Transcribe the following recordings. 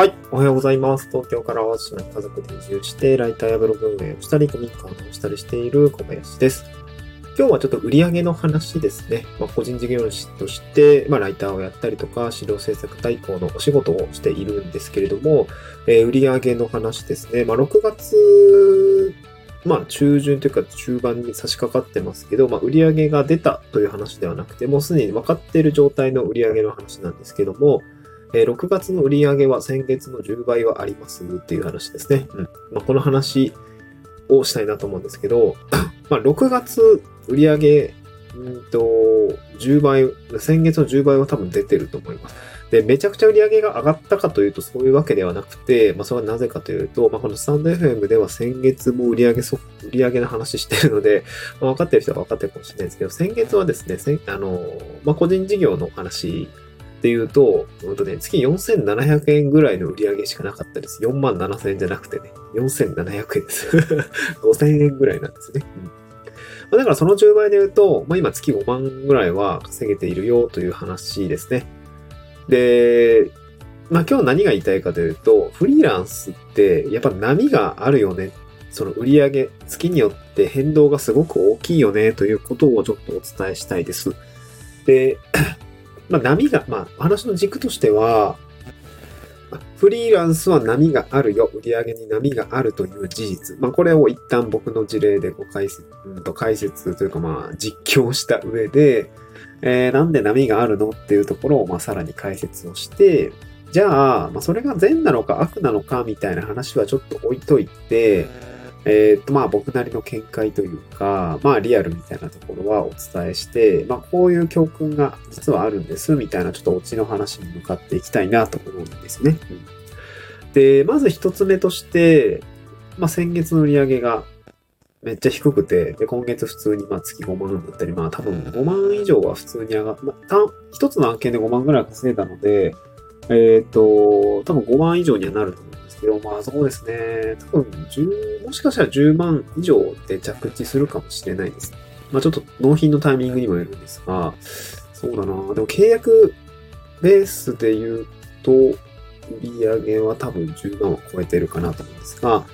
はい。おはようございます。東京から淡路島に家族で移住して、ライターやブログ運営をしたり、古民家をしたりしている小林です。今日はちょっと売り上げの話ですね。まあ、個人事業主として、まあ、ライターをやったりとか、資料制作代行のお仕事をしているんですけれども、えー売上の話ですね。まあ、6月、まあ、中旬というか中盤に差し掛かってますけど、まあ、売上が出たという話ではなくて、もうすでに分かっている状態の売上の話なんですけども、えー6月の売上は先月の10倍はありますっていう話ですね。うん。まあ、この話をしたいなと思うんですけど、まあ、6月売上、うんと、10倍、先月の10倍は多分出てると思います。で、めちゃくちゃ売上が上がったかというとそういうわけではなくて、まあ、それはなぜかというと、まあ、このスタンド FM では先月も売上そ、売上の話してるので、まあ、分かってる人は分かってるかもしれないですけど、先月はですね、あの、まあ、個人事業の話っていうと、ほんとね、月4700円ぐらいの売り上げしかなかったです。4万7000円じゃなくてね、4700円です。5000円ぐらいなんですね。うんまあだからその10倍で言うと、まあ、今月5万ぐらいは稼げているよという話ですね。で、まあ今日何が言いたいかというと、フリーランスってやっぱ波があるよね。その売り上げ、月によって変動がすごく大きいよねということをちょっとお伝えしたいです。で、まあ、波が、まあ、話の軸としては、フリーランスは波があるよ、売り上げに波があるという事実。まあ、これを一旦僕の事例でご解説、うんと解説というか、まあ、実況した上で、えーなんで波があるのっていうところを、まあ、さらに解説をして、じゃあ、まあ、それが善なのか悪なのかみたいな話はちょっと置いといて、えーと、まあ僕なりの見解というか、まあリアルみたいなところはお伝えして、まあこういう教訓が実はあるんですみたいなちょっとオチの話に向かっていきたいなと思うんですね。うんで、まず一つ目として、まあ先月の売り上げがめっちゃ低くて、で、今月普通にまあ月5万だったり、まあ多分5万以上は普通に上がっまあ、一つの案件で5万ぐらい稼いだので、えーと、多分5万以上にはなると思うですけど、まあそうですね、多分10、もしかしたら10万以上で着地するかもしれないです。まあちょっと納品のタイミングにもよるんですが、そうだな、でも契約ベースで言うと、売上は多分10万を超えてるかなと思うんですが、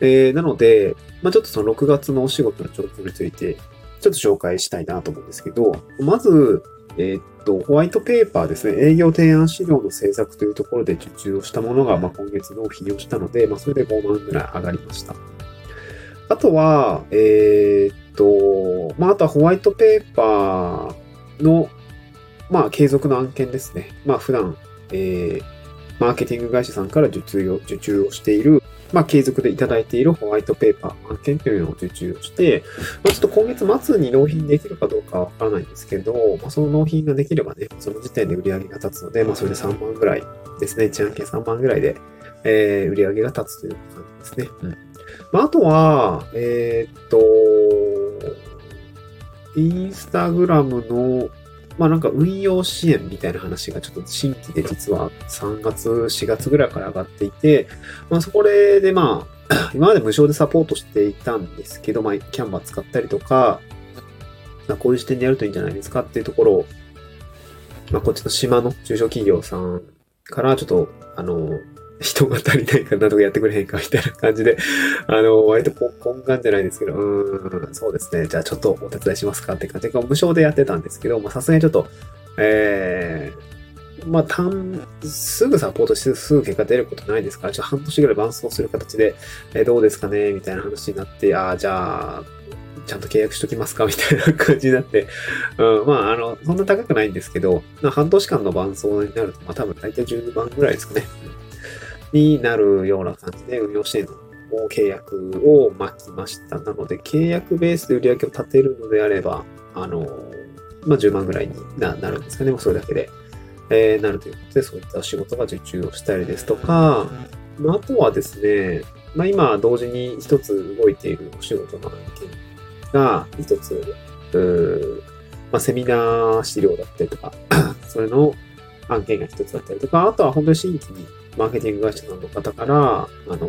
えー、なので、まあちょっとその6月のお仕事の状況について、ちょっと紹介したいなと思うんですけど、まず、えーっと、ホワイトペーパーですね、営業提案資料の制作というところで受注をしたものが、まあ、今月納品をしたので、まあ、それで5万ぐらい上がりました。あとは、えーっと、まあ、あとはホワイトペーパーの、まあ、継続の案件ですね。まあ、普段、えー、マーケティング会社さんから受注を、受注をしている、まあ、継続でいただいているホワイトペーパー案件というのを受注をして、まあ、ちょっと今月末に納品できるかどうかはわからないんですけど、まあ、その納品ができればね、その時点で売り上げが立つので、まあ、それで3万ぐらいですね、1案件3万ぐらいで、えー、売り上げが立つという感じですね。うん。まあ、あとは、えーっと、インスタグラムの、まあなんか運用支援みたいな話がちょっと新規で実は3月、4月ぐらいから上がっていて、まあそこでまあ、今まで無償でサポートしていたんですけど、まあキャンバー使ったりとか、まあこういう視点でやるといいんじゃないですかっていうところを、まあこっちの島の中小企業さんからちょっと、あの、人が足りないからなんとかやってくれへんかみたいな感じで、あの、割とこ根幹じゃないですけど、うん、そうですね。じゃあちょっとお手伝いしますかって感じで、無償でやってたんですけど、まあさすがにちょっと、えー、まあ、単、すぐサポートしてすぐ結果出ることないですから、ちょっと半年ぐらい伴走する形で、えーどうですかねみたいな話になって、ああ、じゃあ、ちゃんと契約しときますかみたいな感じになって、うん、まあ、あの、そんな高くないんですけど、まあ、半年間の伴走になると、まあ、多分大体12万ぐらいですかね。になるような感じで運用支援の契約を巻きました。なので、契約ベースで売り上げを立てるのであれば、あの、まあ、10万ぐらいになるんですかね。もうそれだけで、えーなるということで、そういった仕事が受注をしたりですとか、まあ、あとはですね、まあ、今、同時に一つ動いているお仕事の案件が、一つ、うーまあ、セミナー資料だったりとか、それの案件が一つだったりとか、あとは本当に新規にマーケティング会社の方から、あの、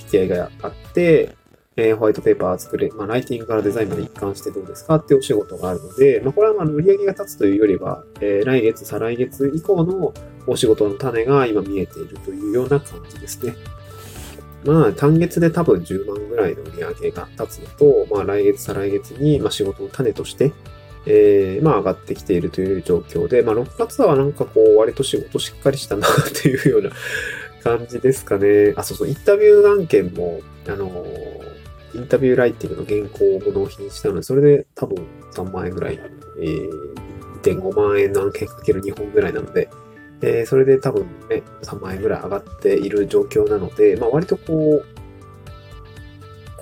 引き合いがあって、えー、ホワイトペーパー作れ、まあ、ライティングからデザインまで一貫してどうですかっていうお仕事があるので、まあ、これはまあ売り上げが立つというよりは、えー、来月、再来月以降のお仕事の種が今見えているというような感じですね。まあ、単月で多分10万ぐらいの売り上げが立つのと、まあ、来月、再来月に、まあ、仕事の種として、えー、まあ、上がってきているという状況で、まあ、6月はなんかこう、割と仕事しっかりしたなっていうような感じですかね。あ、そうそう、インタビュー案件も、あのインタビューライティングの原稿を納品したので、それで多分3万円ぐらい、えー、1.5万円の案件かける2本ぐらいなので、えー、それで多分ね、3万円ぐらい上がっている状況なので、まあ割とこう、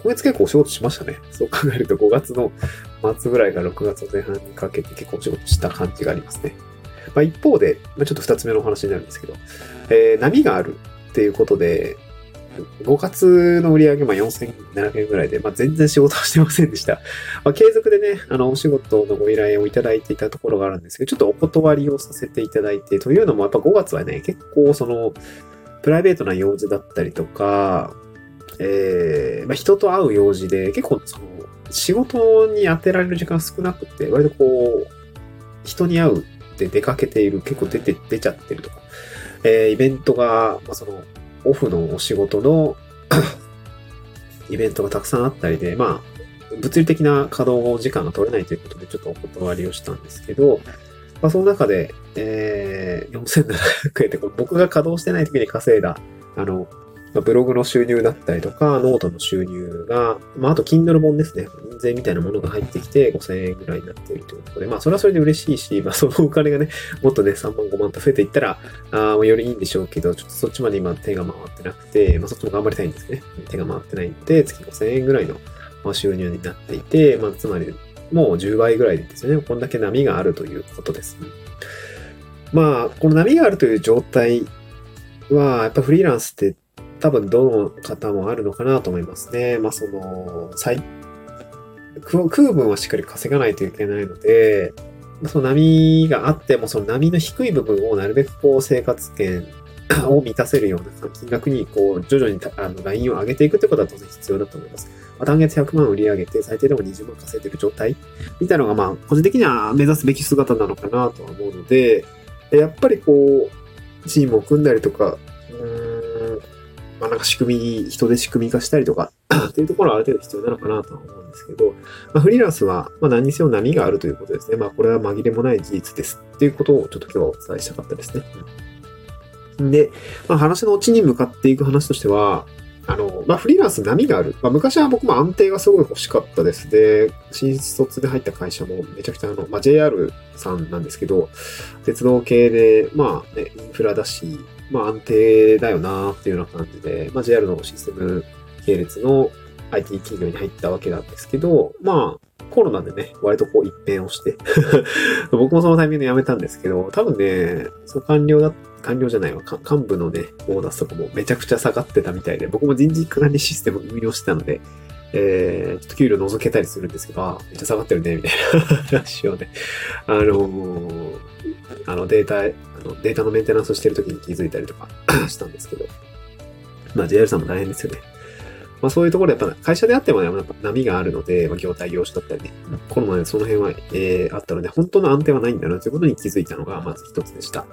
今月結構お仕事しましたね。そう考えると5月の末ぐらいから6月前半にかけて結構お仕事した感じがありますね。まあ一方で、まあ、ちょっと2つ目のお話になるんですけど、えー、波があるっていうことで、5月の売り上げ、まあ、4700円ぐらいで、まあ、全然仕事はしてませんでした。まあ、継続でね、あの、お仕事のご依頼をいただいていたところがあるんですけど、ちょっとお断りをさせていただいて、というのも、やっぱ5月はね、結構その、プライベートな用事だったりとか、えー、まあ、人と会う用事で、結構その、仕事に当てられる時間少なくて、割とこう、人に会うって出かけている、結構出て、出ちゃってるとか、えー、イベントが、まあ、その、オフのお仕事の イベントがたくさんあったりで、まあ、物理的な稼働時間が取れないということでちょっとお断りをしたんですけど、まあ、その中で、えー、4700円って僕が稼働してない時に稼いだ、あの、まあ、ブログの収入だったりとか、ノートの収入が、まあ、あと Kindle 本ですね。印税みたいなものが入ってきて5000円ぐらいになっているということで、まあ、それはそれで嬉しいし、まあ、そのお金がね、もっとね、3万5万と増えていったら、あよりいいんでしょうけど、ちょっとそっちまで今手が回ってなくて、まあ、そっちも頑張りたいんですね。手が回ってないんで、月5000円ぐらいの収入になっていて、まあ、つまり、もう10倍ぐらいですよね。こんだけ波があるということです。まあ、この波があるという状態は、やっぱフリーランスって多分どの方もあるのかなと思いますね。まあその、最、空分はしっかり稼がないといけないので、その波があっても、その波の低い部分をなるべくこう生活圏 を満たせるような金額にこう徐々にあのラインを上げていくってことは当然必要だと思います。単月100万売り上げて最低でも20万稼いでる状態みたいなのがまあ個人的には目指すべき姿なのかなとは思うので、やっぱりこう、チームを組んだりとか、まあなんか仕組み、人で仕組み化したりとか っていうところはある程度必要なのかなとは思うんですけど、まあ、フリーランスは、まあ、何にせよ波があるということですね。まあこれは紛れもない事実ですっていうことをちょっと今日はお伝えしたかったですね。で、まあ、話のオチに向かっていく話としては、あの、まあ、フリーランス波がある。まあ、昔は僕も安定がすごい欲しかったです。で、新卒で入った会社もめちゃくちゃあの、まあ、JR さんなんですけど、鉄道系で、まあね、インフラだし、まあ安定だよなっていうような感じで、まあ JR のシステム系列の IT 企業に入ったわけなんですけど、まあコロナでね、割とこう一変をして。僕もそのタイミングで辞めたんですけど、多分ね、その官僚だ、官僚じゃないわ、幹部のね、ボーナスとかもめちゃくちゃ下がってたみたいで、僕も人事管理システム運用してたので、えー、ちょっと給料覗けたりするんですけど、あ、めっちゃ下がってるね、みたいな話をね、あのー、あのデータ、あのデータのメンテナンスをしてる時に気づいたりとか したんですけど、まあ JR さんも大変ですよね。まあそういうところでやっぱ会社であっても、ね、やっぱ波があるので、まあ、業態業種だったりね、コロナでその辺は、えー、あったので、本当の安定はないんだなということに気づいたのがまず一つでした。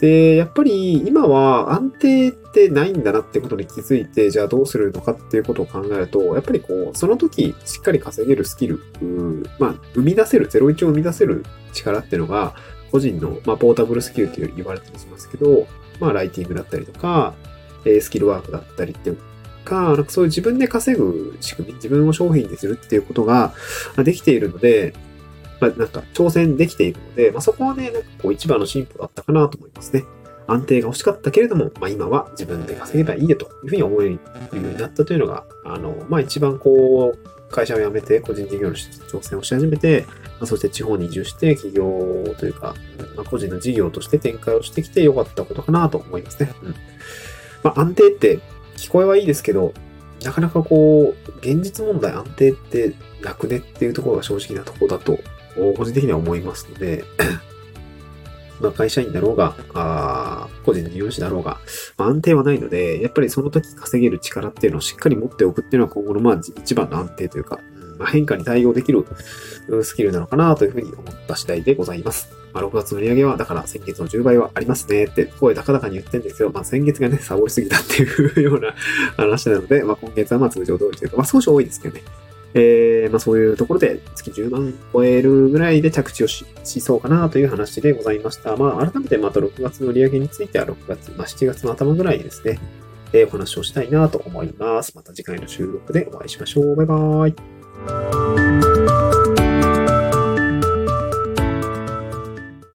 で、やっぱり今は安定ってないんだなってことに気づいて、じゃあどうするのかっていうことを考えると、やっぱりこう、その時しっかり稼げるスキル、まあ、生み出せる、01を生み出せる力っていうのが、個人の、まあ、ポータブルスキルって言われたりしますけど、まあ、ライティングだったりとか、えスキルワークだったりっていうか、なんかそういう自分で稼ぐ仕組み、自分を商品にするっていうことができているので、まあ、なんか挑戦できているので、まあ、そこはね、なんかこう一番の進歩だったかなと思いますね。安定が欲しかったけれども、まあ、今は自分で稼げばいいねというふうに思えるようになったというのが、あの、まあ、一番こう、会社を辞めて個人事業主として挑戦をし始めて、まあ、そして地方に移住して企業というか、まあ、個人の事業として展開をしてきてよかったことかなと思いますね。うん。まあ、安定って聞こえはいいですけど、なかなかこう、現実問題安定ってなくねっていうところが正直なとこだと個人的には思いますのでまあ、会社員だろうが、あ個人事業主だろうが、まあ、安定はないので、やっぱりその時稼げる力っていうのをしっかり持っておくっていうのは今後のまあ一番の安定というか、まあ、変化に対応できるスキルなのかなというふうに思った次第でございます。まあ、6月の売り上げは、だから先月の10倍はありますねって声高々に言ってるんですけど、まあ、先月がね、サボりすぎたっていう ような話なので、まあ、今月はまあ通常通りというか、まあ、少し多いですけどね。えー、まあそういうところで月10万超えるぐらいで着地をしそうかなという話でございました。まあ改めてまた6月の売上げについては6月、まあ7月の頭ぐらいにですね、えー、お話をしたいなと思います。また次回の収録でお会いしましょう。バイバーイ。